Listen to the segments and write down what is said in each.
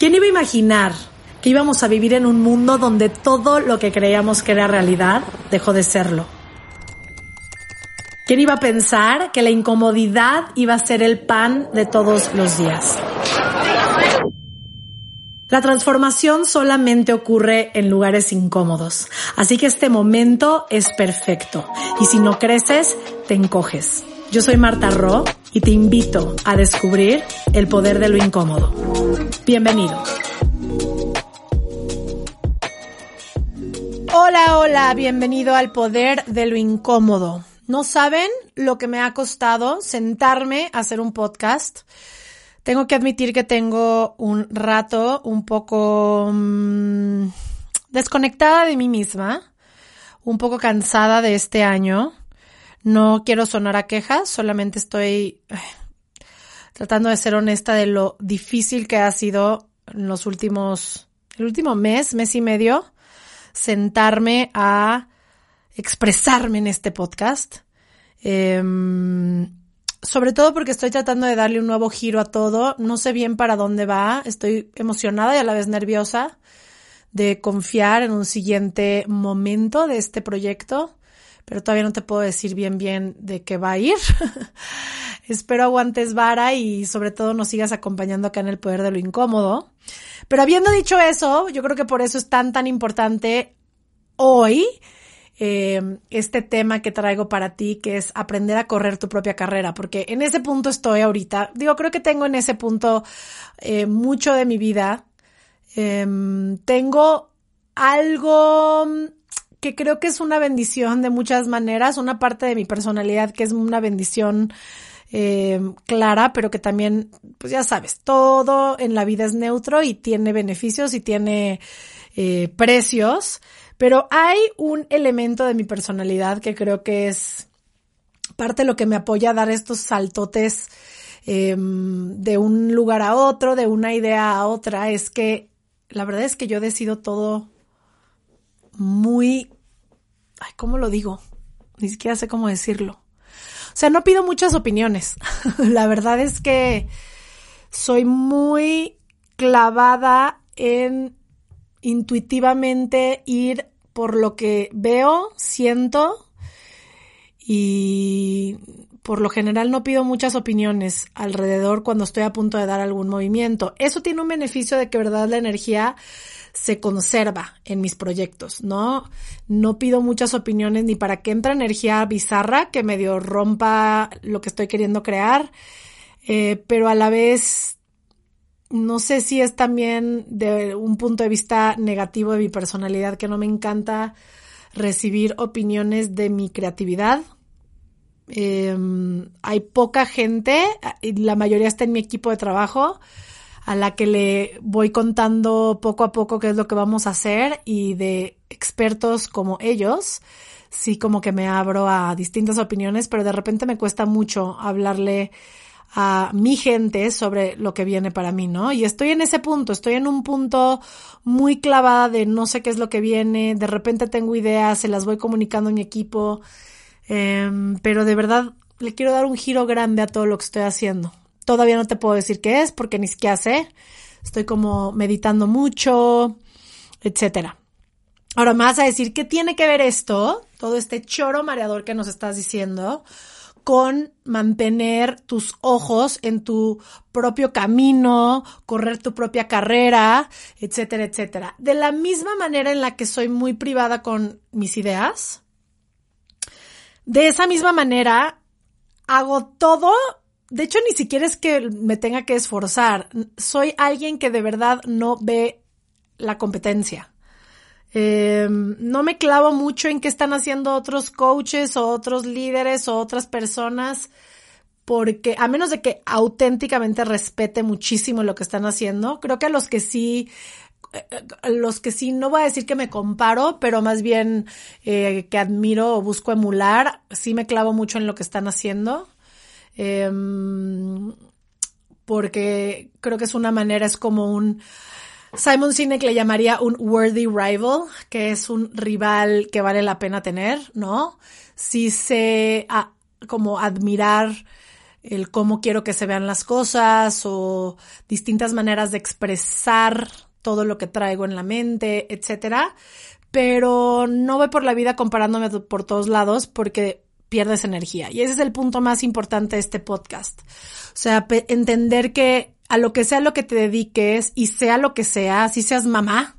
¿Quién iba a imaginar que íbamos a vivir en un mundo donde todo lo que creíamos que era realidad dejó de serlo? ¿Quién iba a pensar que la incomodidad iba a ser el pan de todos los días? La transformación solamente ocurre en lugares incómodos, así que este momento es perfecto y si no creces, te encoges. Yo soy Marta Ro y te invito a descubrir el poder de lo incómodo. Bienvenido. Hola, hola, bienvenido al poder de lo incómodo. No saben lo que me ha costado sentarme a hacer un podcast. Tengo que admitir que tengo un rato un poco mmm, desconectada de mí misma, un poco cansada de este año. No quiero sonar a quejas, solamente estoy tratando de ser honesta de lo difícil que ha sido en los últimos, el último mes, mes y medio, sentarme a expresarme en este podcast. Eh, sobre todo porque estoy tratando de darle un nuevo giro a todo. No sé bien para dónde va. Estoy emocionada y a la vez nerviosa de confiar en un siguiente momento de este proyecto pero todavía no te puedo decir bien bien de qué va a ir. Espero aguantes vara y sobre todo nos sigas acompañando acá en el poder de lo incómodo. Pero habiendo dicho eso, yo creo que por eso es tan tan importante hoy eh, este tema que traigo para ti, que es aprender a correr tu propia carrera, porque en ese punto estoy ahorita. Digo, creo que tengo en ese punto eh, mucho de mi vida. Eh, tengo algo que creo que es una bendición de muchas maneras, una parte de mi personalidad que es una bendición eh, clara, pero que también, pues ya sabes, todo en la vida es neutro y tiene beneficios y tiene eh, precios, pero hay un elemento de mi personalidad que creo que es parte de lo que me apoya a dar estos saltotes eh, de un lugar a otro, de una idea a otra, es que la verdad es que yo decido todo muy, ay, ¿cómo lo digo? Ni siquiera sé cómo decirlo. O sea, no pido muchas opiniones. La verdad es que soy muy clavada en intuitivamente ir por lo que veo, siento y por lo general no pido muchas opiniones alrededor cuando estoy a punto de dar algún movimiento. Eso tiene un beneficio de que, verdad, la energía se conserva en mis proyectos, ¿no? No pido muchas opiniones ni para que entre energía bizarra que medio rompa lo que estoy queriendo crear, eh, pero a la vez no sé si es también de un punto de vista negativo de mi personalidad que no me encanta recibir opiniones de mi creatividad. Eh, hay poca gente, la mayoría está en mi equipo de trabajo, a la que le voy contando poco a poco qué es lo que vamos a hacer y de expertos como ellos, sí como que me abro a distintas opiniones, pero de repente me cuesta mucho hablarle a mi gente sobre lo que viene para mí, ¿no? Y estoy en ese punto, estoy en un punto muy clavada de no sé qué es lo que viene, de repente tengo ideas, se las voy comunicando a mi equipo, eh, pero de verdad le quiero dar un giro grande a todo lo que estoy haciendo. Todavía no te puedo decir qué es porque ni siquiera sé. Estoy como meditando mucho, etcétera. Ahora me vas a decir, ¿qué tiene que ver esto, todo este choro mareador que nos estás diciendo, con mantener tus ojos en tu propio camino, correr tu propia carrera, etcétera, etcétera? De la misma manera en la que soy muy privada con mis ideas, de esa misma manera hago todo de hecho, ni siquiera es que me tenga que esforzar. Soy alguien que de verdad no ve la competencia. Eh, no me clavo mucho en qué están haciendo otros coaches o otros líderes o otras personas porque a menos de que auténticamente respete muchísimo lo que están haciendo, creo que a los que sí eh, los que sí, no voy a decir que me comparo, pero más bien eh, que admiro o busco emular, sí me clavo mucho en lo que están haciendo. Em, porque creo que es una manera, es como un, Simon Sinek le llamaría un worthy rival, que es un rival que vale la pena tener, ¿no? Si sé como admirar el cómo quiero que se vean las cosas o distintas maneras de expresar todo lo que traigo en la mente, etcétera. Pero no voy por la vida comparándome por todos lados porque pierdes energía. Y ese es el punto más importante de este podcast. O sea, entender que a lo que sea lo que te dediques y sea lo que sea, así seas mamá,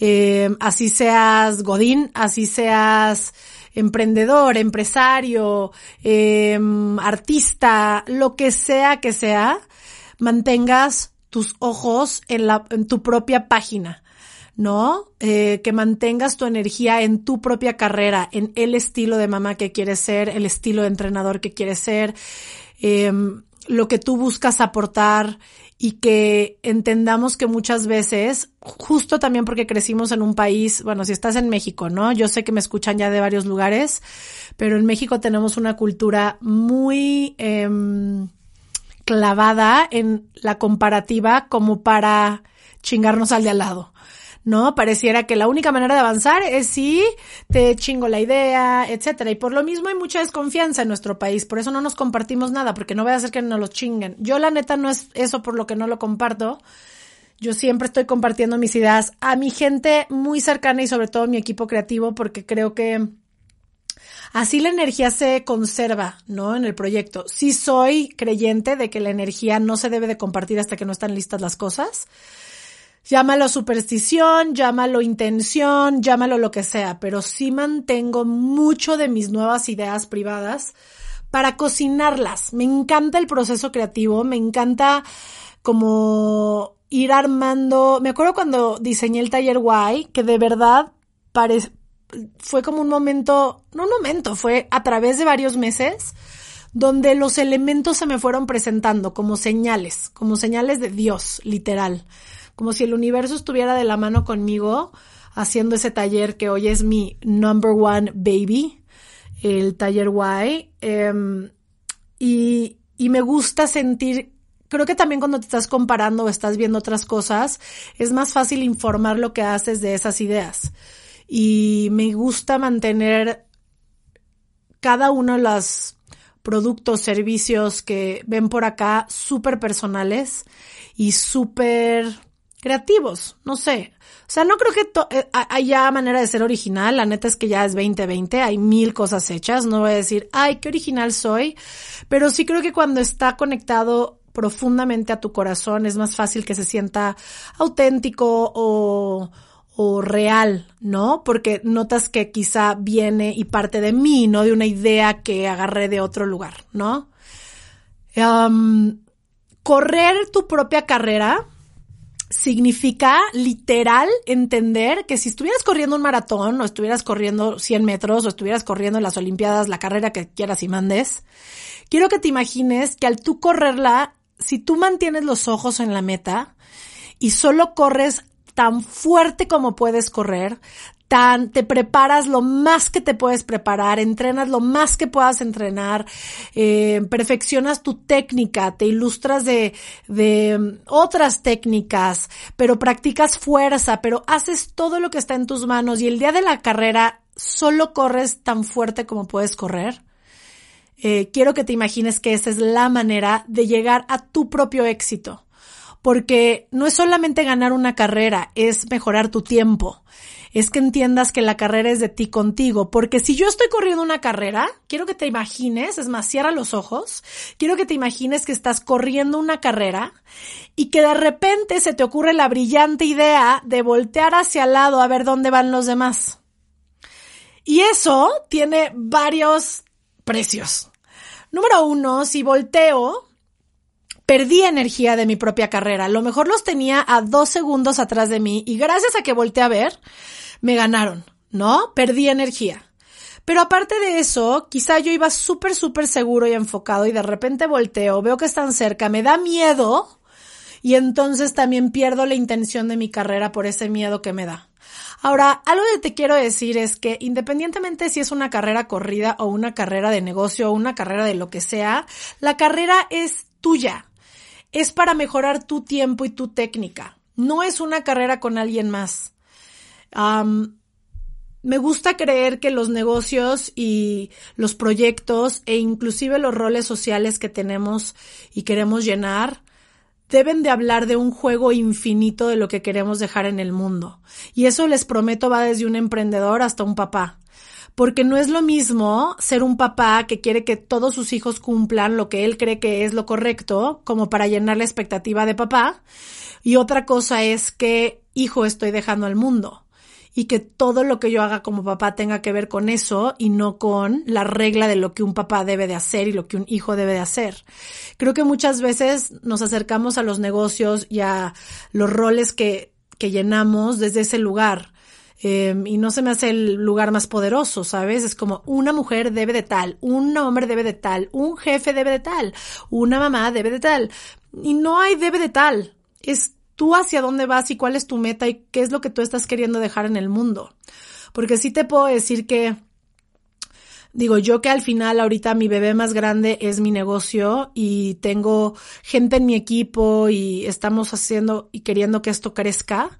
eh, así seas godín, así seas emprendedor, empresario, em, artista, lo que sea que sea, mantengas tus ojos en, la, en tu propia página. ¿No? Eh, que mantengas tu energía en tu propia carrera, en el estilo de mamá que quieres ser, el estilo de entrenador que quieres ser, eh, lo que tú buscas aportar y que entendamos que muchas veces, justo también porque crecimos en un país, bueno, si estás en México, ¿no? Yo sé que me escuchan ya de varios lugares, pero en México tenemos una cultura muy eh, clavada en la comparativa como para chingarnos al de al lado. ¿No? Pareciera que la única manera de avanzar es si te chingo la idea, etcétera. Y por lo mismo hay mucha desconfianza en nuestro país, por eso no nos compartimos nada, porque no voy a hacer que nos lo chinguen. Yo la neta no es eso por lo que no lo comparto. Yo siempre estoy compartiendo mis ideas a mi gente muy cercana y sobre todo mi equipo creativo porque creo que así la energía se conserva, ¿no? En el proyecto. Sí soy creyente de que la energía no se debe de compartir hasta que no están listas las cosas Llámalo superstición, llámalo intención, llámalo lo que sea, pero sí mantengo mucho de mis nuevas ideas privadas para cocinarlas. Me encanta el proceso creativo, me encanta como ir armando. Me acuerdo cuando diseñé el taller Y, que de verdad fue como un momento, no un momento, fue a través de varios meses donde los elementos se me fueron presentando como señales, como señales de Dios, literal como si el universo estuviera de la mano conmigo haciendo ese taller que hoy es mi number one baby, el taller Y. Em, y, y me gusta sentir creo que también cuando te estás comparando o estás viendo otras cosas, es más fácil informar lo que haces de esas ideas. Y me gusta mantener cada uno de los productos, servicios que ven por acá súper personales y súper creativos, no sé. O sea, no creo que eh, haya manera de ser original, la neta es que ya es 2020, hay mil cosas hechas, no voy a decir, ay, qué original soy, pero sí creo que cuando está conectado profundamente a tu corazón es más fácil que se sienta auténtico o, o real, ¿no? Porque notas que quizá viene y parte de mí, no de una idea que agarré de otro lugar, ¿no? correr tu propia carrera significa literal entender que si estuvieras corriendo un maratón o estuvieras corriendo 100 metros o estuvieras corriendo en las Olimpiadas la carrera que quieras y mandes, quiero que te imagines que al tú correrla, si tú mantienes los ojos en la meta y solo corres tan fuerte como puedes correr, te preparas lo más que te puedes preparar, entrenas lo más que puedas entrenar, eh, perfeccionas tu técnica, te ilustras de, de mm, otras técnicas, pero practicas fuerza, pero haces todo lo que está en tus manos y el día de la carrera solo corres tan fuerte como puedes correr. Eh, quiero que te imagines que esa es la manera de llegar a tu propio éxito porque no es solamente ganar una carrera, es mejorar tu tiempo. Es que entiendas que la carrera es de ti contigo, porque si yo estoy corriendo una carrera, quiero que te imagines, es más, los ojos, quiero que te imagines que estás corriendo una carrera y que de repente se te ocurre la brillante idea de voltear hacia el lado a ver dónde van los demás. Y eso tiene varios precios. Número uno, si volteo, perdí energía de mi propia carrera. A lo mejor los tenía a dos segundos atrás de mí y gracias a que volteé a ver, me ganaron, ¿no? Perdí energía. Pero aparte de eso, quizá yo iba súper, súper seguro y enfocado y de repente volteo, veo que están cerca, me da miedo y entonces también pierdo la intención de mi carrera por ese miedo que me da. Ahora, algo que te quiero decir es que independientemente si es una carrera corrida o una carrera de negocio o una carrera de lo que sea, la carrera es tuya. Es para mejorar tu tiempo y tu técnica. No es una carrera con alguien más. Me gusta creer que los negocios y los proyectos e inclusive los roles sociales que tenemos y queremos llenar deben de hablar de un juego infinito de lo que queremos dejar en el mundo. Y eso les prometo va desde un emprendedor hasta un papá. Porque no es lo mismo ser un papá que quiere que todos sus hijos cumplan lo que él cree que es lo correcto, como para llenar la expectativa de papá. Y otra cosa es qué hijo estoy dejando al mundo y que todo lo que yo haga como papá tenga que ver con eso y no con la regla de lo que un papá debe de hacer y lo que un hijo debe de hacer. Creo que muchas veces nos acercamos a los negocios y a los roles que, que llenamos desde ese lugar. Em, y no se me hace el lugar más poderoso, ¿sabes? Es como una mujer debe de tal, un hombre debe de tal, un jefe debe de tal, una mamá debe de tal. Y no hay debe de tal. Es tú hacia dónde vas y cuál es tu meta y qué es lo que tú estás queriendo dejar en el mundo. Porque sí te puedo decir que, digo, yo que al final ahorita mi bebé más grande es mi negocio y tengo gente en mi equipo y estamos haciendo y queriendo que esto crezca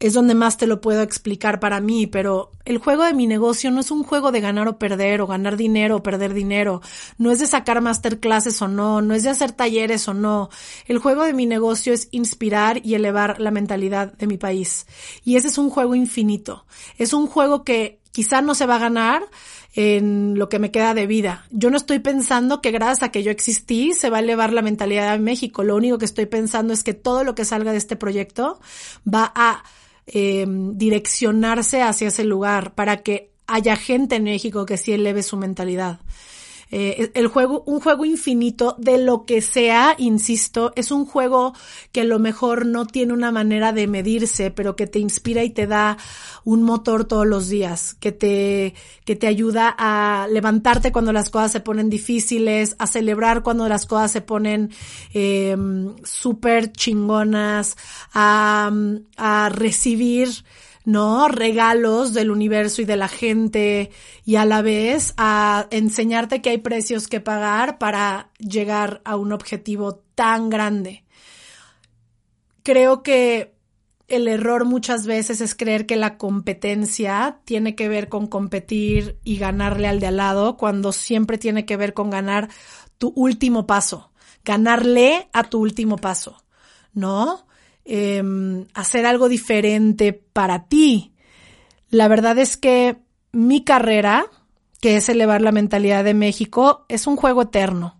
es donde más te lo puedo explicar para mí, pero el juego de mi negocio no es un juego de ganar o perder, o ganar dinero o perder dinero, no es de sacar masterclasses o no, no es de hacer talleres o no. El juego de mi negocio es inspirar y elevar la mentalidad de mi país. Y ese es un juego infinito. Es un juego que quizá no se va a ganar en lo que me queda de vida. Yo no estoy pensando que gracias a que yo existí se va a elevar la mentalidad de México. Lo único que estoy pensando es que todo lo que salga de este proyecto va a eh, direccionarse hacia ese lugar para que haya gente en México que sí eleve su mentalidad. Eh, el juego, un juego infinito de lo que sea, insisto, es un juego que a lo mejor no tiene una manera de medirse, pero que te inspira y te da un motor todos los días, que te, que te ayuda a levantarte cuando las cosas se ponen difíciles, a celebrar cuando las cosas se ponen eh, súper chingonas, a, a recibir ¿no? Regalos del universo y de la gente y a la vez a enseñarte que hay precios que pagar para llegar a un objetivo tan grande. Creo que el error muchas veces es creer que la competencia tiene que ver con competir y ganarle al de al lado, cuando siempre tiene que ver con ganar tu último paso, ganarle a tu último paso, ¿no? Em, hacer algo diferente para ti. La verdad es que mi carrera, que es elevar la mentalidad de México, es un juego eterno.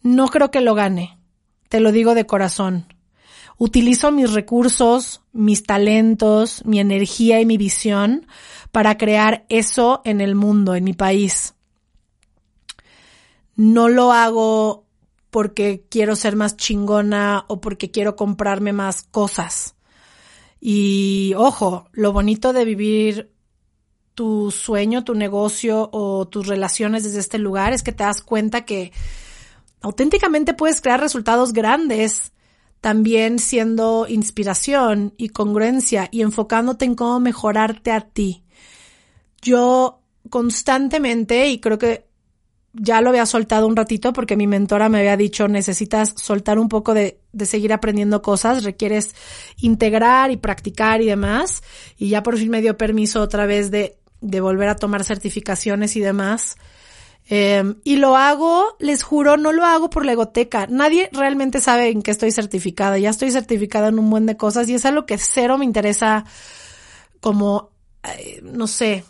No creo que lo gane, te lo digo de corazón. Utilizo mis recursos, mis talentos, mi energía y mi visión para crear eso en el mundo, en mi país. No lo hago porque quiero ser más chingona o porque quiero comprarme más cosas. Y ojo, lo bonito de vivir tu sueño, tu negocio o tus relaciones desde este lugar es que te das cuenta que auténticamente puedes crear resultados grandes, también siendo inspiración y congruencia y enfocándote en cómo mejorarte a ti. Yo constantemente, y creo que ya lo había soltado un ratito porque mi mentora me había dicho necesitas soltar un poco de, de, seguir aprendiendo cosas, requieres integrar y practicar y demás. Y ya por fin me dio permiso otra vez de, de volver a tomar certificaciones y demás. Eh, y lo hago, les juro, no lo hago por la egoteca. Nadie realmente sabe en qué estoy certificada. Ya estoy certificada en un buen de cosas y es algo que cero me interesa como, eh, no sé,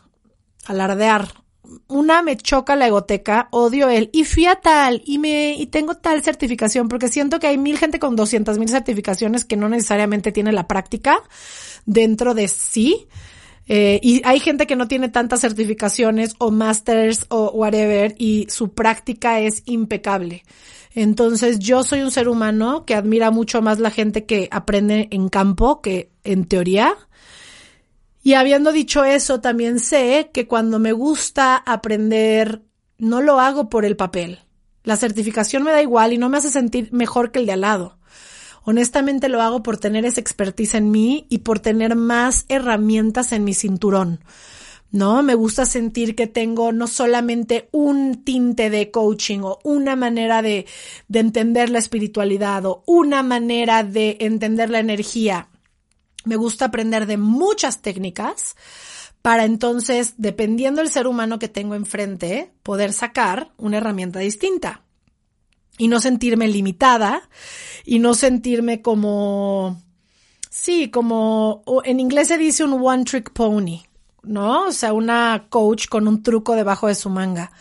alardear una me choca la egoteca, odio él, y fui a tal, y me, y tengo tal certificación, porque siento que hay mil gente con doscientas mil certificaciones que no necesariamente tiene la práctica dentro de sí. Eh, y hay gente que no tiene tantas certificaciones o masters o whatever y su práctica es impecable. Entonces yo soy un ser humano que admira mucho más la gente que aprende en campo que en teoría Y habiendo dicho eso, también sé que cuando me gusta aprender, no lo hago por el papel. La certificación me da igual y no me hace sentir mejor que el de al lado. Honestamente lo hago por tener esa expertise en mí y por tener más herramientas en mi cinturón. ¿no? Me gusta sentir que tengo no solamente un tinte de coaching o una manera de, de, entender la espiritualidad o una manera de entender la energía. Me gusta aprender de muchas técnicas para entonces, dependiendo del ser humano que tengo enfrente, poder sacar una herramienta distinta y no sentirme limitada y no sentirme como, sí, como en inglés se dice un one trick pony, ¿no? O sea, una coach con un truco debajo de su manga.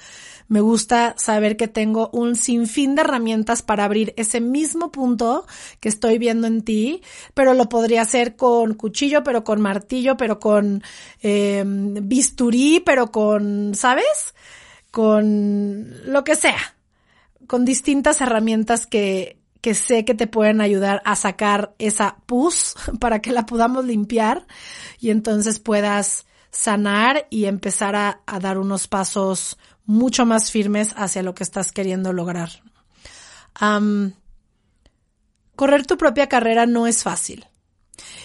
Me gusta saber que tengo un sinfín de herramientas para abrir ese mismo punto que estoy viendo en ti, pero lo podría hacer con cuchillo, pero con martillo, pero con eh, bisturí, pero con, ¿sabes? Con lo que sea, con distintas herramientas que, que sé que te pueden ayudar a sacar esa pus para que la podamos limpiar y entonces puedas sanar y empezar a, dar unos pasos mucho más firmes hacia lo que estás queriendo lograr. correr tu propia carrera no es fácil.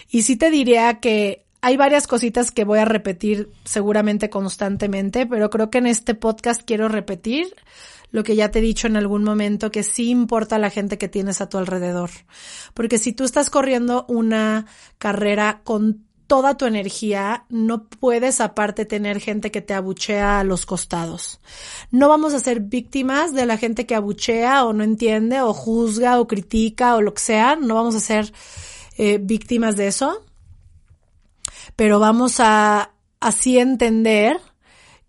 Y sí te diría que hay varias cositas que voy a repetir seguramente constantemente, pero creo que en este podcast quiero repetir lo que ya te he dicho en algún momento, que sí importa la gente que tienes a tu alrededor. Porque si tú estás corriendo una carrera con toda tu energía, no puedes aparte tener gente que te abuchea a los costados. No vamos a ser víctimas de la gente que abuchea o no entiende o juzga o critica o lo que sea, no vamos a ser eh, víctimas de eso, pero vamos a así entender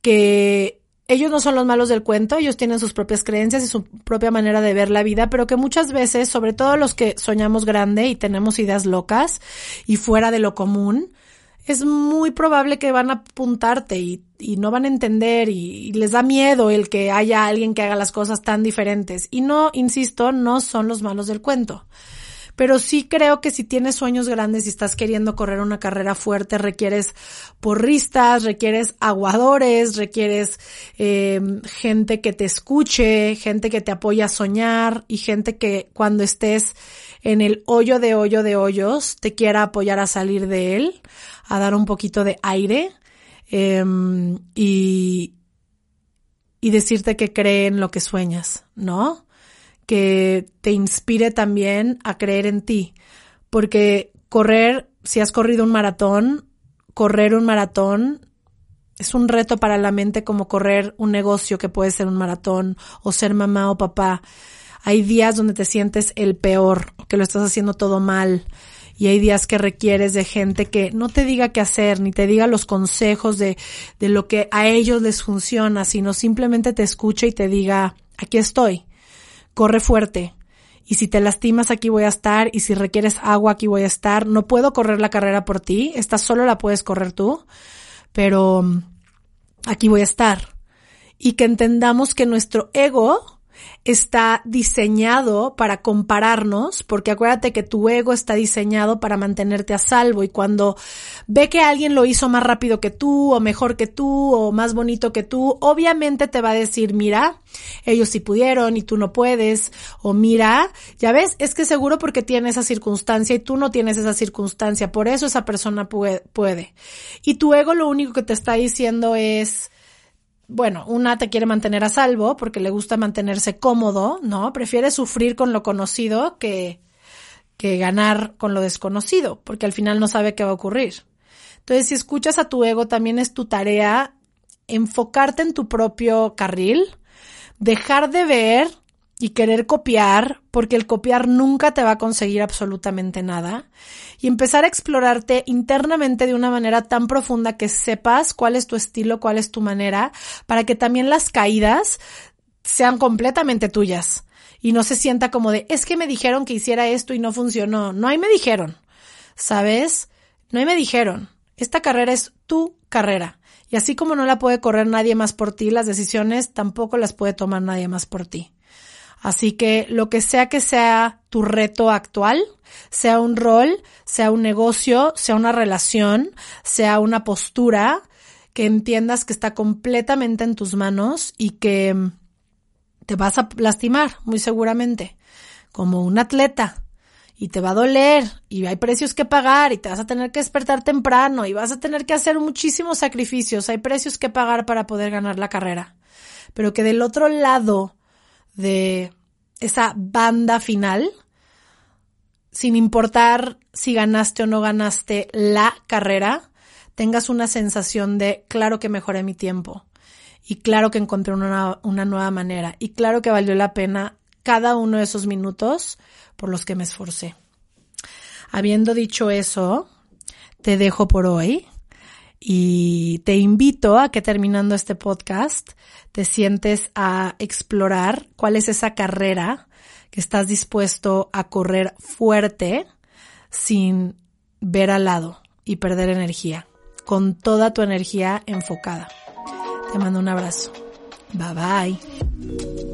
que ellos no son los malos del cuento, ellos tienen sus propias creencias y su propia manera de ver la vida, pero que muchas veces, sobre todo los que soñamos grande y tenemos ideas locas y fuera de lo común, es muy probable que van a apuntarte y, no van a entender y, les da miedo el que haya alguien que haga las cosas tan diferentes. Y no, insisto, no son los malos del cuento. Pero sí creo que si tienes sueños grandes y estás queriendo correr una carrera fuerte, requieres porristas, requieres aguadores, requieres eh, gente que te escuche, gente que te apoya a soñar y gente que cuando estés en el hoyo de hoyo de hoyos te quiera apoyar a salir de él, a dar un poquito de aire em, y, y decirte que cree en lo que sueñas, ¿no? Que te inspire también a creer en ti. Porque correr, si has corrido un maratón, correr un maratón es un reto para la mente como correr un negocio que puede ser un maratón o ser mamá o papá. Hay días donde te sientes el peor, que lo estás haciendo todo mal. Y hay días que requieres de gente que no te diga qué hacer, ni te diga los consejos de, de lo que a ellos les funciona, sino simplemente te escucha y te diga, aquí estoy corre fuerte. Y si te lastimas, aquí voy a estar. Y si requieres agua, aquí voy a estar. No puedo correr la carrera por ti. Esta solo la puedes correr tú. Pero mm, aquí voy a estar. Y que entendamos que nuestro ego está diseñado para compararnos, porque acuérdate que tu ego está diseñado para mantenerte a salvo y cuando ve que alguien lo hizo más rápido que tú o mejor que tú o más bonito que tú, obviamente te va a decir, mira, ellos sí pudieron y tú no puedes, o mira, ya ves, es que seguro porque tiene esa circunstancia y tú no tienes esa circunstancia, por eso esa persona puede. puede. Y tu ego lo único que te está diciendo es, bueno, una te quiere mantener a salvo porque le gusta mantenerse cómodo, ¿no? Prefiere sufrir con lo conocido que, que ganar con lo desconocido, porque al final no sabe qué va a ocurrir. Entonces, si escuchas a tu ego, también es tu tarea enfocarte en tu propio carril, dejar de ver y querer copiar, porque el copiar nunca te va a conseguir absolutamente nada, y empezar a explorarte internamente de una manera tan profunda que sepas cuál es tu estilo, cuál es tu manera, para que también las caídas sean completamente tuyas y no se sienta como de, es que me dijeron que hiciera esto y no funcionó. No hay me dijeron, ¿sabes? No hay me dijeron. Esta carrera es tu carrera. Y así como no la puede correr nadie más por ti, las decisiones tampoco las puede tomar nadie más por ti. Así que lo que sea que sea tu reto actual, sea un rol, sea un negocio, sea una relación, sea una postura, que entiendas que está completamente en tus manos y que te vas a lastimar, muy seguramente, como un atleta. Y te va a doler, y hay precios que pagar, y te vas a tener que despertar temprano, y vas a tener que hacer muchísimos sacrificios. Hay precios que pagar para poder ganar la carrera. Pero que del otro lado de esa banda final, sin importar si ganaste o no ganaste la carrera, tengas una sensación de, claro que mejoré mi tiempo y claro que encontré una, una nueva manera y claro que valió la pena cada uno de esos minutos por los que me esforcé. Habiendo dicho eso, te dejo por hoy y te invito a que terminando este podcast te sientes a explorar cuál es esa carrera que estás dispuesto a correr fuerte sin ver al lado y perder energía con toda tu energía enfocada. Te mando un abrazo. Bye bye.